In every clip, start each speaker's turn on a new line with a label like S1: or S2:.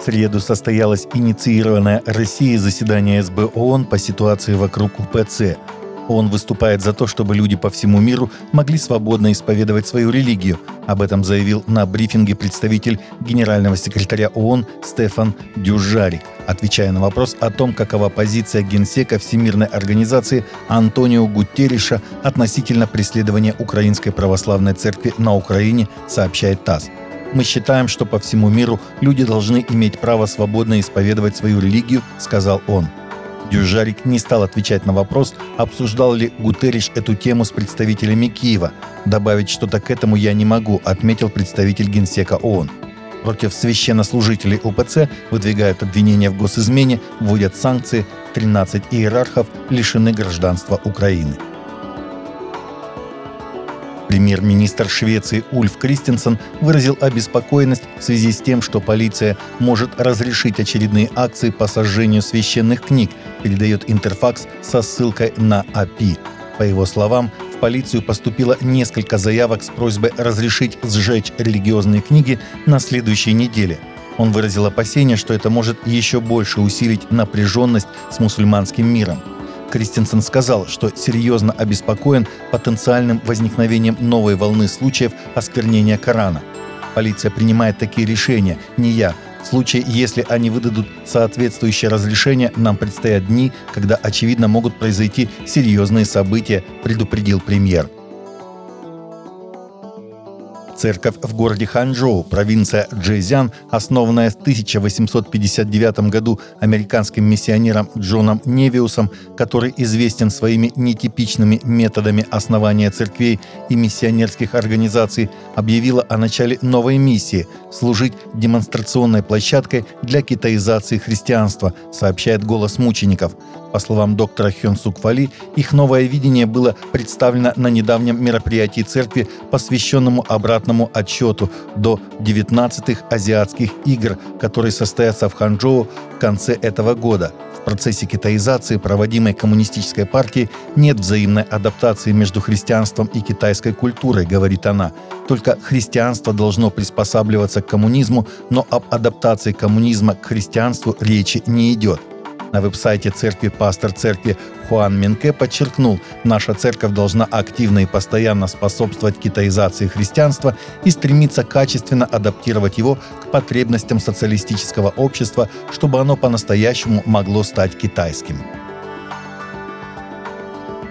S1: В среду состоялось инициированное Россией заседание СБ ООН по ситуации вокруг УПЦ. Он выступает за то, чтобы люди по всему миру могли свободно исповедовать свою религию. Об этом заявил на брифинге представитель генерального секретаря ООН Стефан Дюжарик, отвечая на вопрос о том, какова позиция генсека Всемирной организации Антонио Гутерриша относительно преследования Украинской Православной Церкви на Украине, сообщает ТАСС. Мы считаем, что по всему миру люди должны иметь право свободно исповедовать свою религию, сказал он. Дюжарик не стал отвечать на вопрос, обсуждал ли Гутерриш эту тему с представителями Киева. Добавить что-то к этому я не могу, отметил представитель Генсека ООН. Против священнослужителей УПЦ выдвигают обвинения в госизмене, вводят санкции, 13 иерархов лишены гражданства Украины. Премьер-министр Швеции Ульф Кристенсен выразил обеспокоенность в связи с тем, что полиция может разрешить очередные акции по сожжению священных книг, передает Интерфакс со ссылкой на АПИ. По его словам, в полицию поступило несколько заявок с просьбой разрешить сжечь религиозные книги на следующей неделе. Он выразил опасение, что это может еще больше усилить напряженность с мусульманским миром. Кристенсен сказал, что серьезно обеспокоен потенциальным возникновением новой волны случаев осквернения Корана. Полиция принимает такие решения, не я. В случае, если они выдадут соответствующее разрешение, нам предстоят дни, когда, очевидно, могут произойти серьезные события, предупредил премьер. Церковь в городе Ханчжоу, провинция Джэзян, основанная в 1859 году американским миссионером Джоном Невиусом, который известен своими нетипичными методами основания церквей и миссионерских организаций, объявила о начале новой миссии – служить демонстрационной площадкой для китаизации христианства, сообщает «Голос мучеников». По словам доктора Хён Сук Фали, их новое видение было представлено на недавнем мероприятии церкви, посвященному обратному отчету до 19-х азиатских игр, которые состоятся в Ханчжоу в конце этого года. В процессе китаизации, проводимой коммунистической партией, нет взаимной адаптации между христианством и китайской культурой, говорит она. Только христианство должно приспосабливаться к коммунизму, но об адаптации коммунизма к христианству речи не идет. На веб-сайте церкви пастор церкви Хуан Минке подчеркнул, наша церковь должна активно и постоянно способствовать китаизации христианства и стремиться качественно адаптировать его к потребностям социалистического общества, чтобы оно по-настоящему могло стать китайским.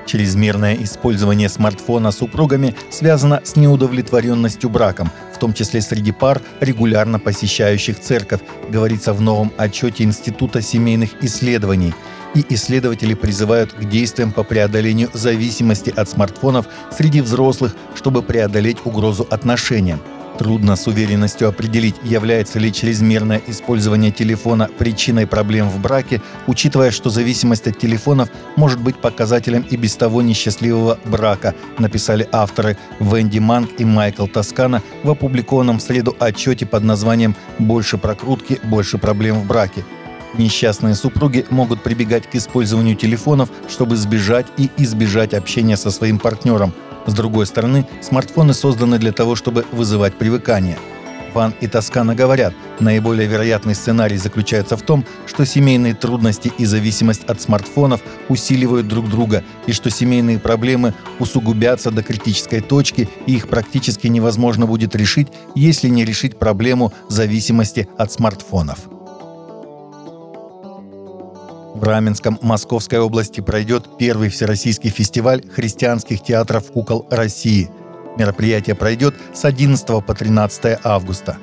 S1: Чрезмерное использование смартфона супругами связано с неудовлетворенностью браком, в том числе среди пар, регулярно посещающих церковь, говорится в новом отчете Института семейных исследований. И исследователи призывают к действиям по преодолению зависимости от смартфонов среди взрослых, чтобы преодолеть угрозу отношениям. Трудно с уверенностью определить, является ли чрезмерное использование телефона причиной проблем в браке, учитывая, что зависимость от телефонов может быть показателем и без того несчастливого брака, написали авторы Венди Манг и Майкл Тоскана в опубликованном в среду отчете под названием «Больше прокрутки, больше проблем в браке». Несчастные супруги могут прибегать к использованию телефонов, чтобы сбежать и избежать общения со своим партнером – с другой стороны, смартфоны созданы для того, чтобы вызывать привыкание. Ван и Тоскана говорят, наиболее вероятный сценарий заключается в том, что семейные трудности и зависимость от смартфонов усиливают друг друга, и что семейные проблемы усугубятся до критической точки, и их практически невозможно будет решить, если не решить проблему зависимости от смартфонов. В Раменском Московской области пройдет первый всероссийский фестиваль христианских театров кукол России. Мероприятие пройдет с 11 по 13 августа.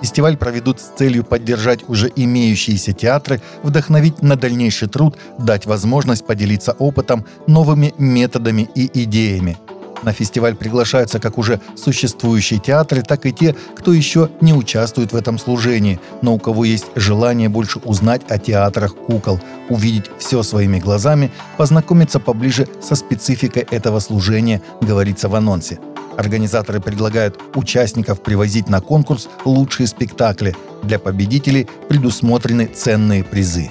S1: Фестиваль проведут с целью поддержать уже имеющиеся театры, вдохновить на дальнейший труд, дать возможность поделиться опытом, новыми методами и идеями – на фестиваль приглашаются как уже существующие театры, так и те, кто еще не участвует в этом служении, но у кого есть желание больше узнать о театрах кукол, увидеть все своими глазами, познакомиться поближе со спецификой этого служения, говорится в анонсе. Организаторы предлагают участников привозить на конкурс лучшие спектакли. Для победителей предусмотрены ценные призы.